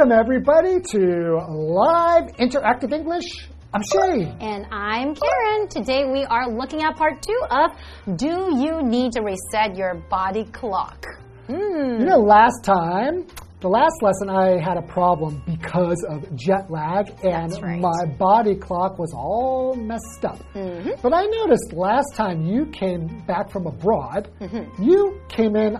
Welcome, everybody, to Live Interactive English. I'm Shane. And I'm Karen. Today we are looking at part two of Do You Need to Reset Your Body Clock? You know, last time, the last lesson, I had a problem because of jet lag, and right. my body clock was all messed up. Mm-hmm. But I noticed last time you came back from abroad, Mm-hmm. you came in.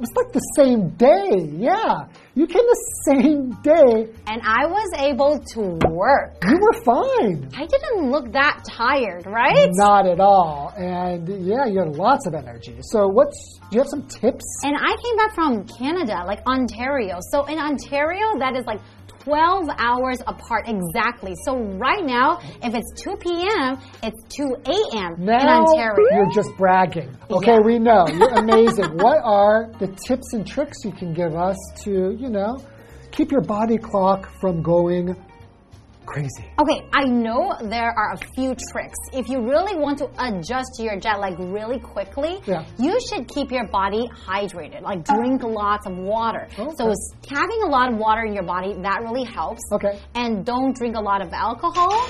It was like the same day. Yeah. You came the same day. And I was able to work. You were fine. I didn't look that tired, right? Not at all. And yeah, you had lots of energy. So, what's, do you have some tips? And I came back from Canada, like Ontario. So in Ontario, that is like 12 hours apart exactly. So right now, if it's 2 p.m., it's 2 a.m. in Ontario. you're just bragging. Okay, Yeah. we know. You're amazing. what are the tips and tricks you can give us to, you know, keep your body clock from going crazy? Okay, I know there are a few tricks. If you really want to adjust your jet lag really quickly, Yeah. you should keep your body hydrated. Like drink lots of water. Okay. So having a lot of water in your body that really helps. Okay. And don't drink a lot of alcohol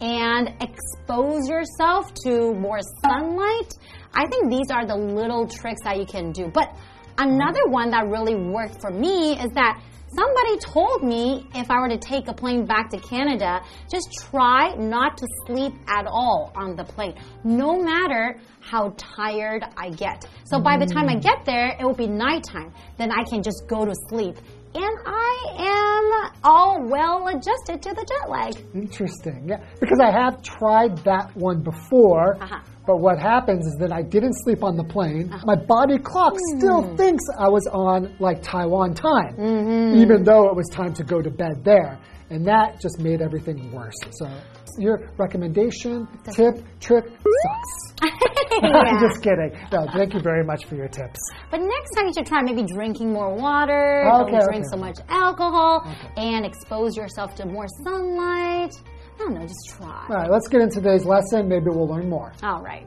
and expose yourself to more sunlight. I think these are the little tricks that you can do. But another one that really worked for me is that somebody told me if I were to take a plane back to Canada, just try not to sleep at all on the plane, no matter how tired I get. So by the time I mm. get there, it will be nighttime. Then I can just go to sleep. And I am all well adjusted to the jet lag. Interesting. Yeah, because I have tried that one before. Uh-huh. But what happens is that I didn't sleep on the plane. My body clock still Hmm. thinks I was on like Taiwan time, Mm-hmm. even though it was time to go to bed there. And that just made everything worse. So, your recommendation, tip, trick sucks. I'm just kidding. No, thank you very much for your tips. But next time you should try maybe drinking more water, Okay, don't drink okay. so much alcohol, and expose yourself to more sunlight. I don't know, just try. All right, let's get into today's lesson. Maybe we'll learn more. All right.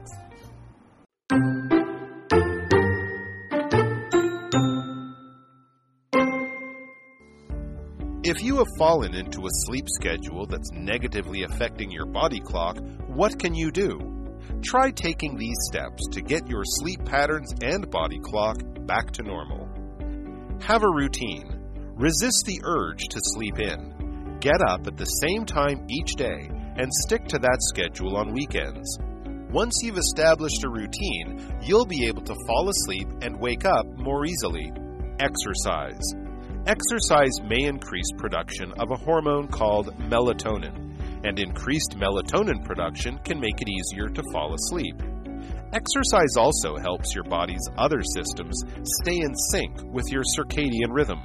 If you have fallen into a sleep schedule that's negatively affecting your body clock, what can you do? Try taking these steps to get your sleep patterns and body clock back to normal. Have a routine. Resist the urge to sleep in. Get up at the same time each day and stick to that schedule on weekends. Once you've established a routine, you'll be able to fall asleep and wake up more easily. Exercise. Exercise may increase production of a hormone called melatonin, and increased melatonin production can make it easier to fall asleep. Exercise also helps your body's other systems stay in sync with your circadian rhythm.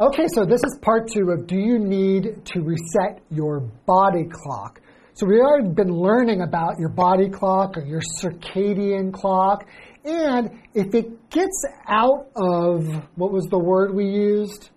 Okay, so this is part two of Do You Need to Reset Your Body Clock? So, we've already been learning about your body clock or your circadian clock. And if it gets out of what was the word we used?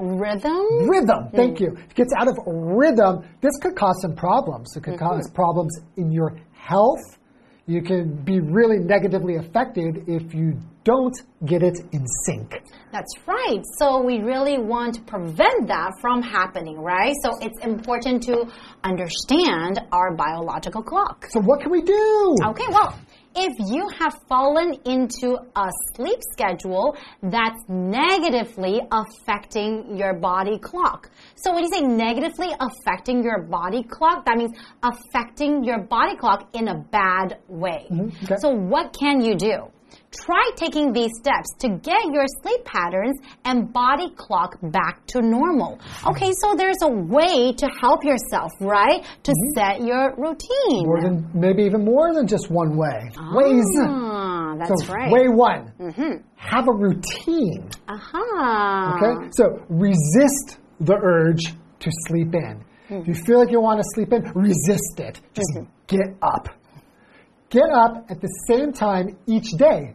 Rhythm? Rhythm. Thank you. If it gets out of rhythm, this could cause some problems. It could mm-hmm. cause problems in your health. You can be really negatively affected if you don't get it in sync. That's right. So we really want to prevent that from happening, right? So it's important to understand our biological clock. So, what can we do? Okay, well, if you have fallen into a sleep schedule that's negatively affecting your body clock. So when you say negatively affecting your body clock, that means affecting your body clock in a bad way. Mm-hmm. okay. So what can you do? Try taking these steps to get your sleep patterns and body clock back to normal. Okay, so there's a way to help yourself, right? To mm-hmm. set your routine. More than maybe even more than just one way. Ways. Ah, that's so right. way one. Mm-hmm. Have a routine. Aha. Okay. So resist the urge to sleep in. If you mm-hmm. feel like you want to sleep in, resist it. Just get up. Get up at the same time each day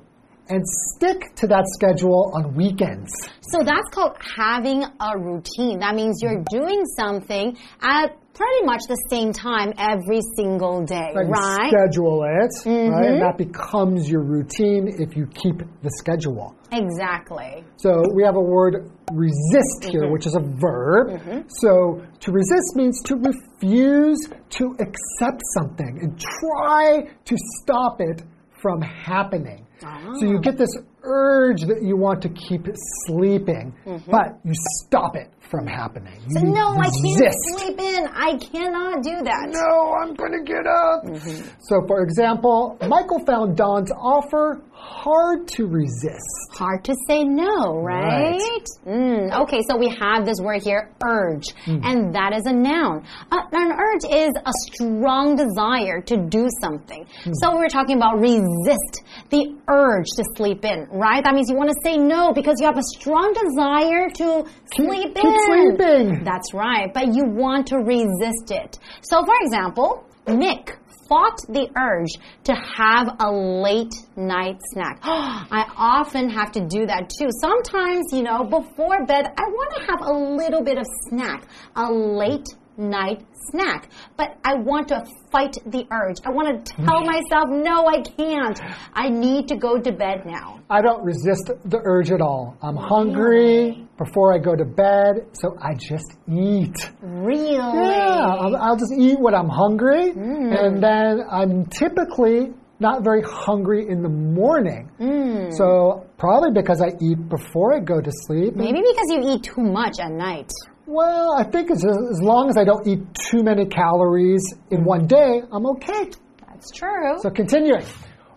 and stick to that schedule on weekends. So that's called having a routine. That means you're doing something at pretty much the same time every single day, Like right? schedule it, right? And that becomes your routine if you keep the schedule. Exactly. So we have a word resist Mm-hmm. here, which is a verb. So to resist means to refuse to accept something and try to stop it from happening. So you get this urge that you want to keep sleeping, but you stop it from happening. You Mm-hmm. No, I can't sleep in. I cannot do that. No, I'm going to get up. Mm-hmm. So, for example, Michael found Don's offer hard to resist. Hard to say no, right? Right. Mm, okay, so we have this word here, urge, Hmm. and that is a noun. Uh, an urge is a strong desire to do something. Hmm. So we're talking about resist, the urge to sleep in, right? That means you want to say no because you have a strong desire to Keep- sleep keep in. sleeping. That's right, but you want to resist it. So, for example, Mick fought the urge to have a late night snack. I often have to do that too. Sometimes, you know, before bed, I want to have a little bit of snack, a late night snack. But I want to fight the urge. I want to tell mm. myself, no, I can't. I need to go to bed now. I don't resist the urge at all. I'm hungry before I go to bed, so I just eat. Really? Yeah, I'll, I'll just eat when I'm hungry, mm. and then I'm typically not very hungry in the morning. Mm. So, probably because I eat before I go to sleep. Maybe because you eat too much at night. Well, I think as, as long as I don't eat too many calories in one day, I'm okay. That's true. So, continuing.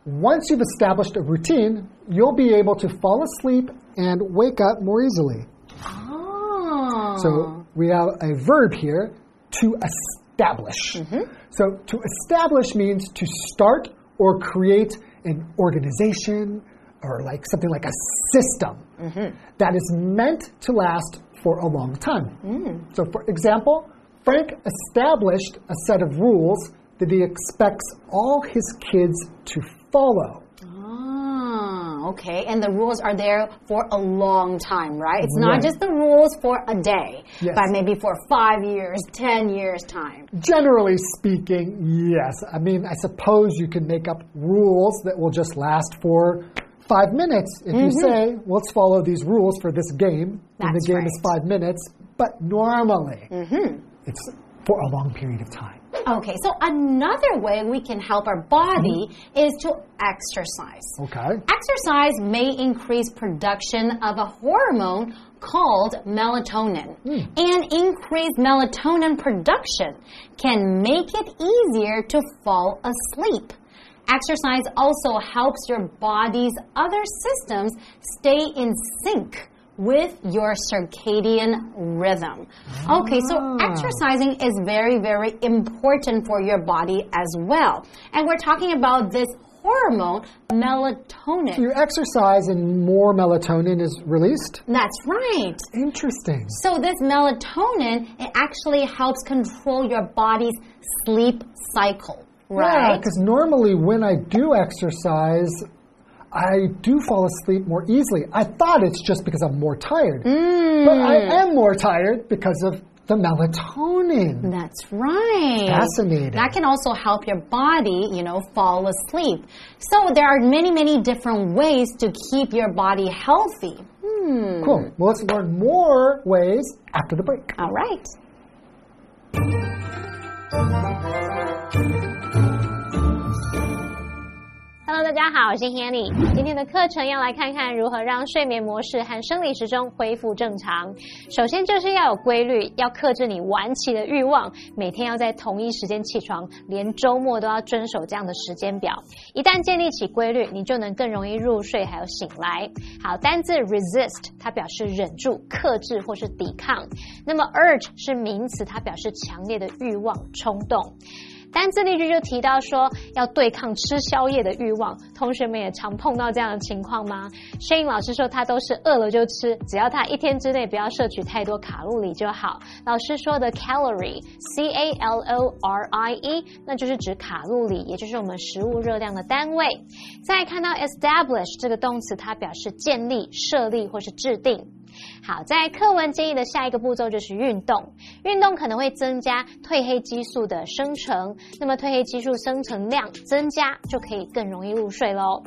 Once you've established a routine, you'll be able to fall asleep and wake up more easily. oh. So, we have a verb here to establish. Mm-hmm. So, to establish means to start or create an organization or like something like a system mm-hmm. that is meant to last for a long time. So, for example, Frank established a set of rules that he expects all his kids to follow. Ah, okay. And the rules are there for a long time, right? It's not Right. just the rules for a day, Yes. but maybe for five years, ten years time. Generally speaking, yes. I mean, I suppose you can make up rules that will just last for five minutes. If you mm-hmm. say, let's follow these rules for this game, and the That's game is five minutes, but normally mm-hmm. it's for a long period of time. Okay, so another way we can help our body mm-hmm. is to exercise. Okay? Exercise may increase production of a hormone called melatonin. Hmm. And increased melatonin production can make it easier to fall asleep. Exercise also helps your body's other systems stay in sync with your circadian rhythm. Okay, so ah. exercising is very, very important for your body as well. And we're talking about this hormone, melatonin. You exercise and more melatonin is released? That's right. Interesting. So this melatonin, it actually helps control your body's sleep cycle, Yeah, right? because normally when I do exercise, I do fall asleep more easily. I thought it's just because I'm more tired. But I am more tired because of the melatonin. That's right. Fascinating. That can also help your body, you know, fall asleep. So there are many, many different ways to keep your body healthy. Hmm. Cool. Well, let's learn more ways after the break. All right. Hello，大家好，我是 Hanny。今天的课程要来看看如何让睡眠模式和生理时钟恢复正常。首先就是要有规律，要克制你晚起的欲望，每天要在同一时间起床，连周末都要遵守这样的时间表。一旦建立起规律，你就能更容易入睡，还有醒来。好，单字 resist 它表示忍住、克制或是抵抗。那么 urge 是名词，它表示强烈的欲望、冲动。单字例句就提到说要对抗吃宵夜的欲望，同学们也常碰到这样的情况吗？Shane 老师说他都是饿了就吃，只要他一天之内不要摄取太多卡路里就好。老师说的 calorie，c a l o r i e，那就是指卡路里，也就是我们食物热量的单位。再看到 establish 这个动词，它表示建立、设立或是制定。好，在课文建议的下一个步骤就是运动。运动可能会增加褪黑激素的生成，那么褪黑激素生成量增加，就可以更容易入睡喽。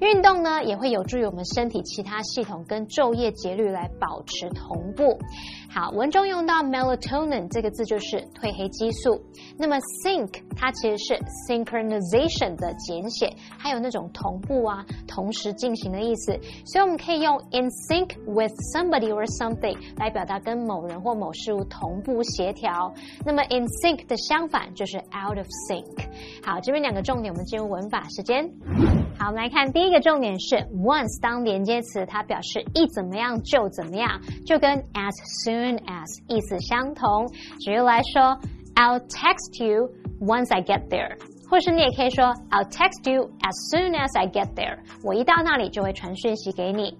运动呢，也会有助于我们身体其他系统跟昼夜节律来保持同步。好，文中用到 melatonin 这个字就是褪黑激素。那么 sync 它其实是 synchronization 的简写，还有那种同步啊、同时进行的意思。所以我们可以用 in sync with somebody or something 来表达跟某人或某事物同步协调。那么 in sync 的相反就是 out of sync。好，这边两个重点，我们进入文法时间。好，我们来看第一个重点是 once 当连接词，它表示一怎么样就怎么样，就跟 as soon as 意思相同。举例来说，I'll text you once I get there，或是你也可以说 I'll text you as soon as I get there，我一到那里就会传讯息给你。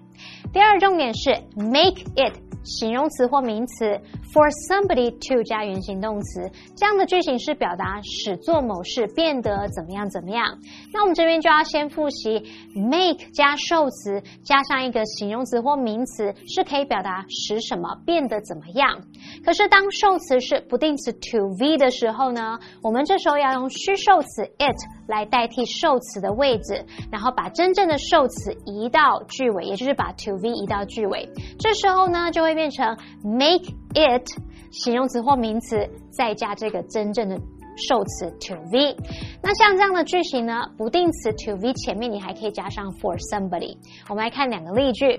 第二重点是 make it 形容词或名词，for somebody to 加原形动词，这样的句型是表达使做某事变得怎么样怎么样。那我们这边就要先复习，make 加受词加上一个形容词或名词，是可以表达使什么变得怎么样。可是当受词是不定词 to v 的时候呢，我们这时候要用虚受词 it 来代替受词的位置，然后把真正的受词移到句尾，也就是把 to v 移到句尾。这时候呢，就会变成 make it 形容词或名词，再加这个真正的受词 to v。那像这样的句型呢，不定词 to v 前面你还可以加上 for somebody。我们来看两个例句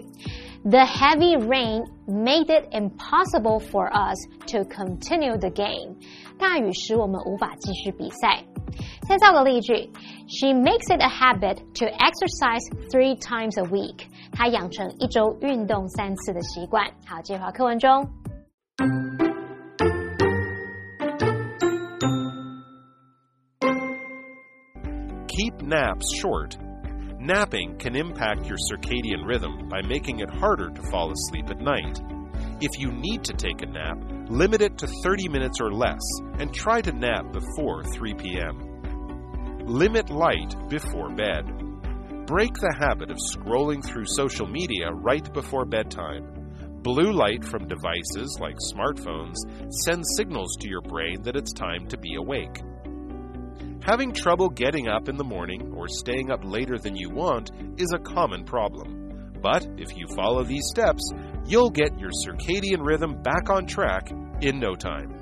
：The heavy rain made it impossible for us to continue the game。大雨使我们无法继续比赛。再造个例句：She makes it a habit to exercise three times a week。她养成一周运动三次的习惯。好，这句话课文中。 Keep naps short. Napping can impact your circadian rhythm by making it harder to fall asleep at night. If you need to take a nap, limit it to 30 minutes or less and try to nap before 3 p.m. Limit light before bed. Break the habit of scrolling through social media right before bedtime. Blue light from devices like smartphones sends signals to your brain that it's time to be awake. Having trouble getting up in the morning or staying up later than you want is a common problem. But if you follow these steps, you'll get your circadian rhythm back on track in no time.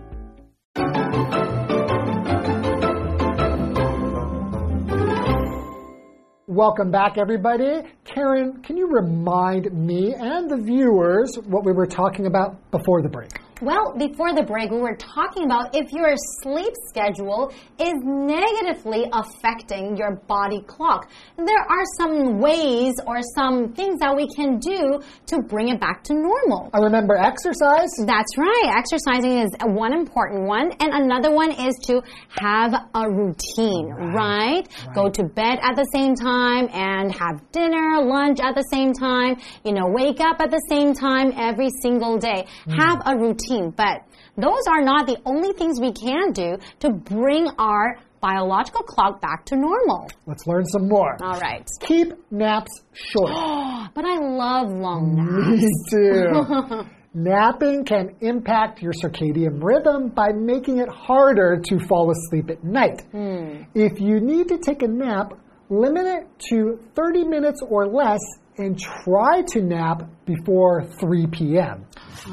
Welcome back, everybody. Karen, can you remind me and the viewers what we were talking about before the break? Well, before the break, we were talking about if your sleep schedule is negatively affecting your body clock. There are some ways or some things that we can do to bring it back to normal. I remember exercise. That's right. Exercising is one important one, and another one is to have a routine, right? Right. Go to bed at the same time and have dinner, lunch at the same time, you know, wake up at the same time every single day. Hmm. Have a routine, but those are not the only things we can do to bring our biological clock back to normal. Let's learn some more. All right. Keep naps short. But I love long naps. Me too. Napping can impact your circadian rhythm by making it harder to fall asleep at night. Hmm. If you need to take a nap, limit it to 30 minutes or less and try to nap before 3 p.m.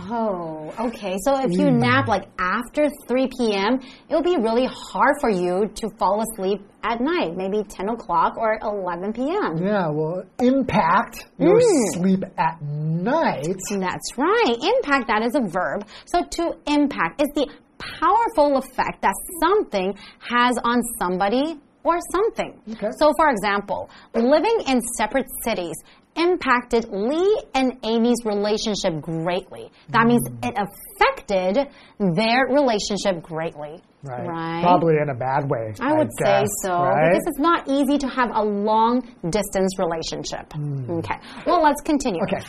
Oh, okay. So if you mm. nap like after 3 p.m., it'll be really hard for you to fall asleep at night, maybe 10 o'clock or 11 p.m. Yeah, well, impact your mm. sleep at night. That's right. Impact, that is a verb. So to impact is the powerful effect that something has on somebody or something. Okay. So, for example, living in separate cities impacted Lee and Amy's relationship greatly. That means Hmm. it affected their relationship greatly. Right. Probably in a bad way. I would say so right? because it's not easy to have a long distance relationship. Okay. Well, let's continue. Okay.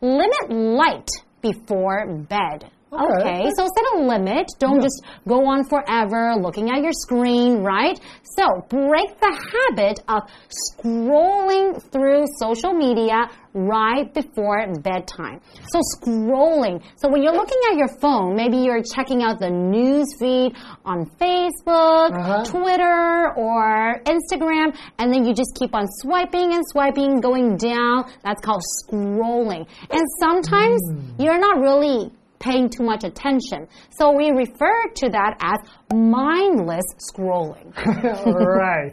Limit light before bed. Okay. So set a limit. Don't just go on forever looking at your screen, right? So break the habit of scrolling through social media right before bedtime. So scrolling. So when you're looking at your phone, maybe you're checking out the news feed on Facebook, Uh-huh. Twitter, or Instagram, and then you just keep on swiping and swiping, going down. That's called scrolling. And sometimes you're not really paying too much attention. So we refer to that as mindless scrolling. right.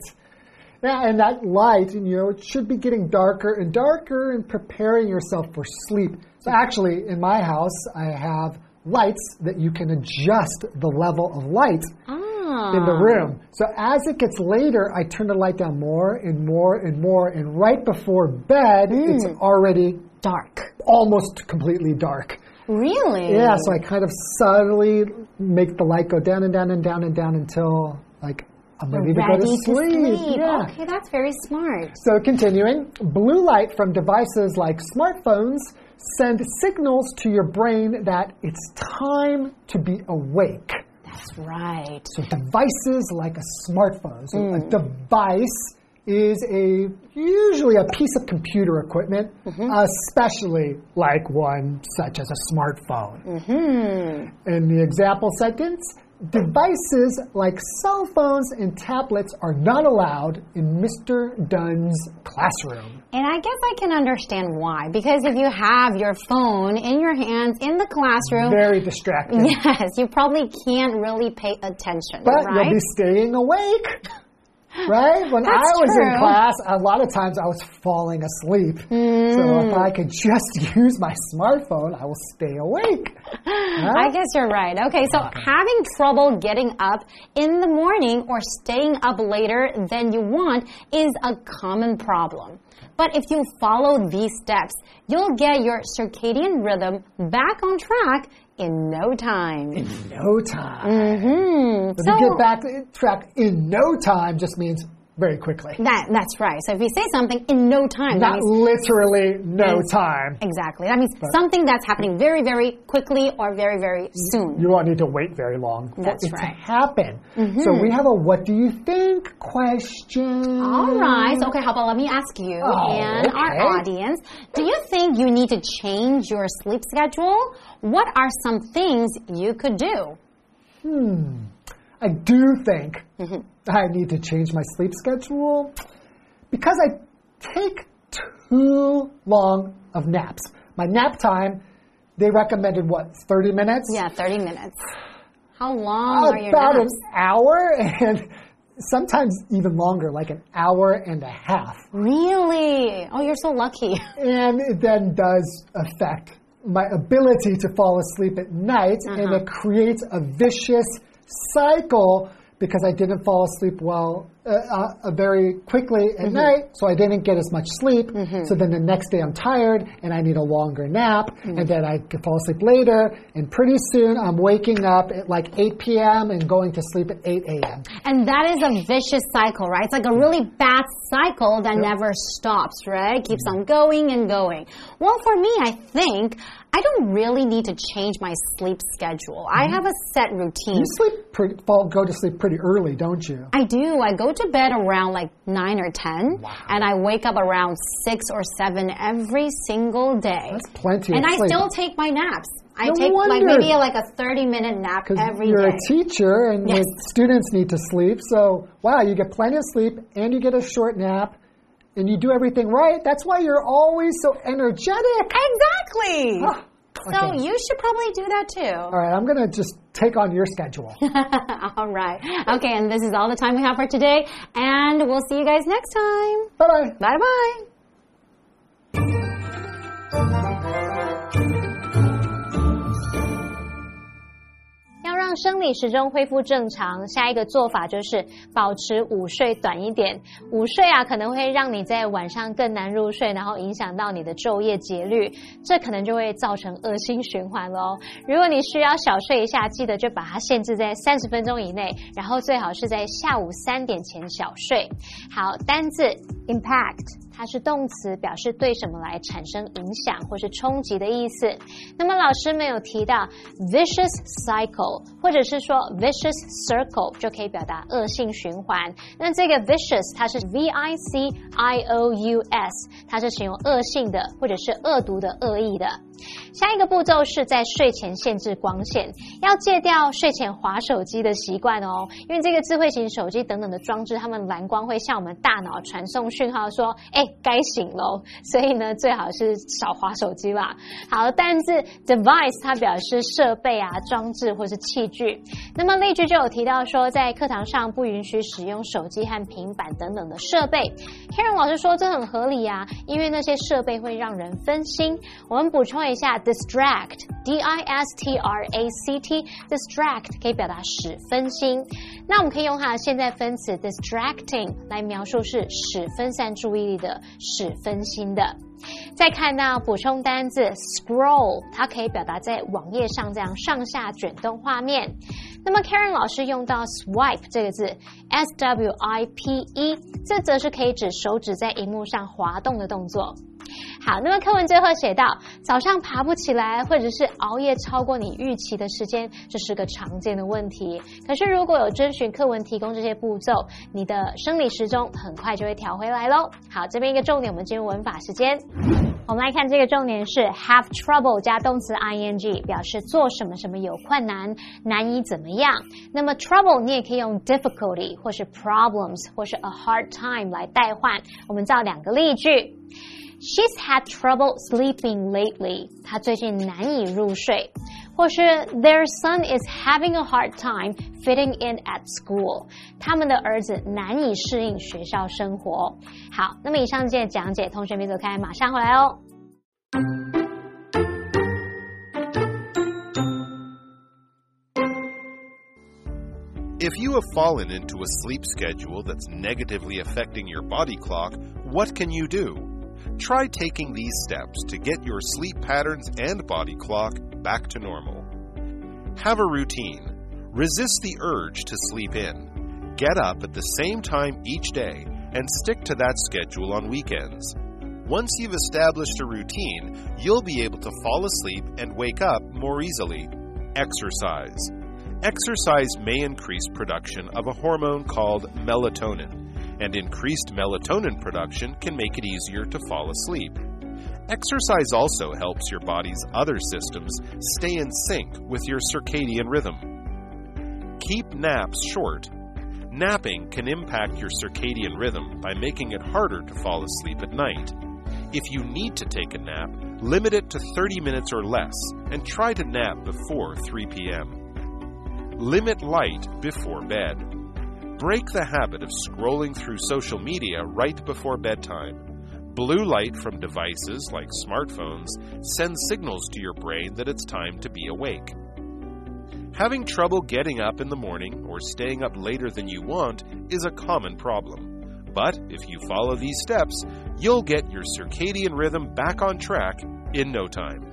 Yeah, and that light, you know, it should be getting darker and darker and preparing yourself for sleep. So actually, in my house, I have lights that you can adjust the level of light Ah. in the room. So as it gets later, I turn the light down more and more and more, and right before bed, it's already Dark. almost completely dark. Really? Yeah, so I kind of subtly make the light go down and down and down and down until like I'm ready to go Ready to sleep. sleep. Yeah. Okay, that's very smart. So continuing, blue light from devices like smartphones send signals to your brain that it's time to be awake. That's right. So devices like a smartphone. So Mm. a device is a usually a piece of computer equipment, Mm-hmm. especially like one such as a smartphone. Mm-hmm. In the example sentence, devices like cell phones and tablets are not allowed in Mr. Dunn's classroom. And I guess I can understand why. Because if you have your phone in your hands in the classroom, Very distracting. yes, you probably can't really pay attention, But right? you'll be staying awake. Right? When I That's was in class, a lot of times I was falling asleep. So Mm. if I could just use my smartphone, I will stay awake. I guess you're right. Okay, so having trouble getting up in the morning or staying up later than you want is a common problem. But if you follow these steps, you'll get your circadian rhythm back on track in no time. In no time. Mm -hmm. But to get back track in no time just means very quickly. that that's right. So if you say something in no time, that Not literally no time. exactly. That means something that's happening very, very quickly or very, very soon. You won't need to wait very long for That's it right. Mm-hmm. to happen. So we have a what do you think question. All right. So, okay, how about let me ask you Oh, and our audience do you think you need to change your sleep schedule? What are some things you could do? Hmm. I do think Mm-hmm. I need to change my sleep schedule because I take too long of naps. My nap time, they recommended what, 30 minutes? Yeah, 30 minutes. How long are your About an hour and sometimes even longer, like an hour and a half. Really? Oh, you're so lucky. And it then does affect my ability to fall asleep at night, and Uh-huh. it creates a vicious cycle because I didn't fall asleep well uh, uh, very quickly at Mm-hmm. night, so I didn't get as much sleep. So then the next day I'm tired and I need a longer nap, Mm. and then I can fall asleep later, and pretty soon I'm waking up at like 8 p.m. and going to sleep at 8 a.m. And that is a vicious cycle, right? It's like a really bad cycle that never stops, right? Keeps on going and going. Well, for me, I think I don't really need to change my sleep schedule. I mm-hmm. have a set routine. You sleep pretty, fall, go to sleep pretty early, don't you? I do. I go to bed around like 9 or 10, and I wake up around 6 or 7 every single day. That's plenty and I sleep. still take my naps. I No take like maybe like a 30 minute nap every you're day. a teacher and Yes. students need to sleep. So, wow, you get plenty of sleep and you get a short nap and you do everything right. That's why you're always so energetic. Exactly. Ah, So okay. you should probably do that too. All right, I'm going to just take on your schedule. all right. Okay, and this is all the time we have for today. And we'll see you guys next time. bye bye. Bye bye. 生理时钟恢复正常，下一个做法就是保持午睡短一点。午睡啊，可能会让你在晚上更难入睡，然后影响到你的昼夜节律，这可能就会造成恶性循环喽。如果你需要小睡一下，记得就把它限制在三十分钟以内，然后最好是在下午三点前小睡。好，单字 impact。它是动词，表示对什么来产生影响或是冲击的意思。那么老师没有提到 vicious cycle，或者是说 vicious circle，就可以表达恶性循环。那这个 vicious 它是 v i c i o u s，它是形容恶性的或者是恶毒的恶意的。下一个步骤是在睡前限制光线，要戒掉睡前划手机的习惯哦。因为这个智慧型手机等等的装置，它们蓝光会向我们大脑传送讯号，说：“哎，该醒喽。”所以呢，最好是少划手机啦。好，但是 device 它表示设备啊、装置或是器具。那么例句就有提到说，在课堂上不允许使用手机和平板等等的设备。Karen 老师说这很合理啊，因为那些设备会让人分心。我们补充一一下。distract，d i s t r a c t，distract 可以表达使分心。那我们可以用它的现在分词 distracting 来描述是使分散注意力的、使分心的。再看到补充单字 scroll，它可以表达在网页上这样上下卷动画面。那么 Karen 老师用到 swipe 这个字，s w i p e，这则是可以指手指在荧幕上滑动的动作。好，那么课文最后写到，早上爬不起来，或者是熬夜超过你预期的时间，这是个常见的问题。可是如果有遵循课文提供这些步骤，你的生理时钟很快就会调回来喽。好，这边一个重点，我们进入文法时间。我们来看这个重点是 have trouble 加动词 ing，表示做什么什么有困难，难以怎么样。那么 trouble 你也可以用 difficulty 或是 problems 或是 a hard time 来代换。我们造两个例句。She's had trouble sleeping lately. 她最近难以入睡。或是 Their son is having a hard time fitting in at school. 他们的儿子难以适应学校生活。好，那么以上这些讲解，同学别走开，马上回来哦。If you have fallen into a sleep schedule that's negatively affecting your body clock, what can you do? Try taking these steps to get your sleep patterns and body clock back to normal. Have a routine. Resist the urge to sleep in. Get up at the same time each day and stick to that schedule on weekends. Once you've established a routine, you'll be able to fall asleep and wake up more easily. Exercise. Exercise may increase production of a hormone called melatonin and increased melatonin production can make it easier to fall asleep. Exercise also helps your body's other systems stay in sync with your circadian rhythm. Keep naps short. Napping can impact your circadian rhythm by making it harder to fall asleep at night. If you need to take a nap, limit it to 30 minutes or less and try to nap before 3 p.m. Limit light before bed. Break the habit of scrolling through social media right before bedtime. Blue light from devices like smartphones sends signals to your brain that it's time to be awake. Having trouble getting up in the morning or staying up later than you want is a common problem. But if you follow these steps, you'll get your circadian rhythm back on track in no time.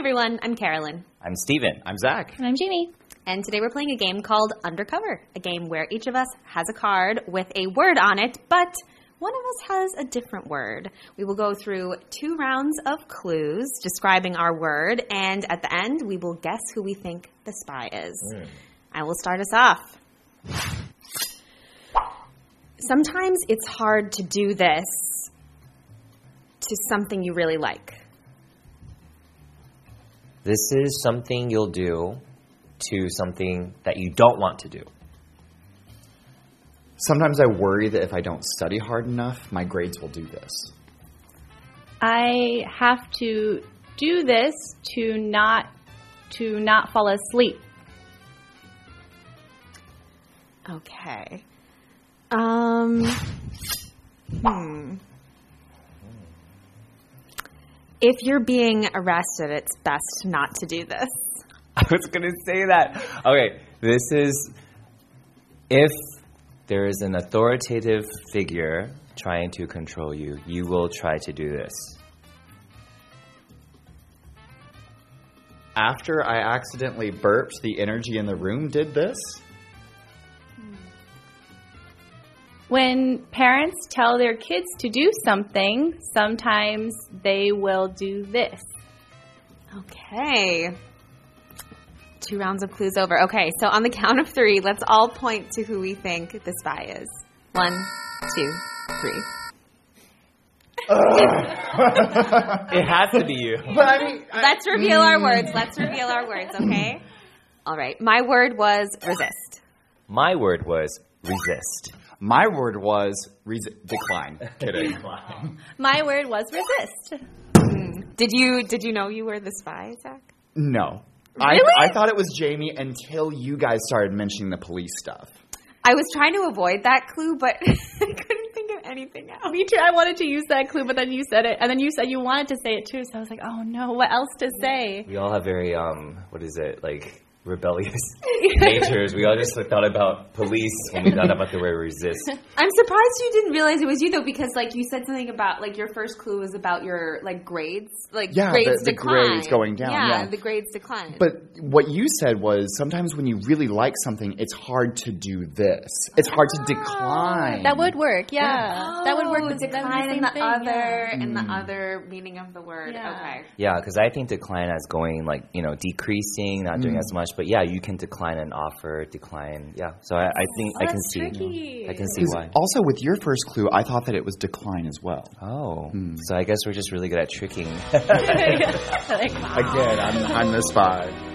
Everyone. I'm Carolyn. I'm Steven. I'm Zach. And I'm Jamie. And today we're playing a game called Undercover, a game where each of us has a card with a word on it, but one of us has a different word. We will go through two rounds of clues describing our word, and at the end, we will guess who we think the spy is. Mm. I will start us off. Sometimes it's hard to do this to something you really like. This is something you'll do to something that you don't want to do. Sometimes I worry that if I don't study hard enough, my grades will do this. I have to do this to not to not fall asleep. Okay. Um. Hmm. If you're being arrested, it's best not to do this. I was going to say that. Okay, this is if there is an authoritative figure trying to control you, you will try to do this. After I accidentally burped, the energy in the room did this? When parents tell their kids to do something, sometimes they will do this. Okay. Two rounds of clues over. Okay, so on the count of three, let's all point to who we think the spy is. One, two, three. It has to be you. But I mean, Let's reveal our mm. words. Let's reveal our words, okay? All right. My word was resist. My word was resist. My word was resi- decline. Kidding. My word was resist. Did you did you know you were the spy, Zach? No. I, I thought it was Jamie until you guys started mentioning the police stuff. I was trying to avoid that clue, but I couldn't think of anything else. Me too. I wanted to use that clue, but then you said it, and then you said you wanted to say it too. So I was like, oh no, what else to say? We all have very um, what is it like? Rebellious natures. We all just thought about police when we thought about the word resist. I'm surprised you didn't realize it was you though, because like you said something about like your first clue was about your like grades, like Yeah, grades the- the decline. grades going down, yeah. the grades decline. But what you said was sometimes when you really like something, it's hard to do this. It's hard to decline. That would work. Yeah, that would work. Oh, The, that would be decline the in the thing, other yeah. in the hmm. other meaning of the word. Yeah. Okay. Yeah, because I think decline as going like you know decreasing, not doing hmm. as much. But yeah, you can decline an offer, decline. Yeah, so I, I think I can that's see. tricky. I can see 'Cause why. Also, with your first clue, I thought that it was decline as well. Oh, hmm. so I guess we're just really good at tricking. Like, Again, I'm, I'm the spy.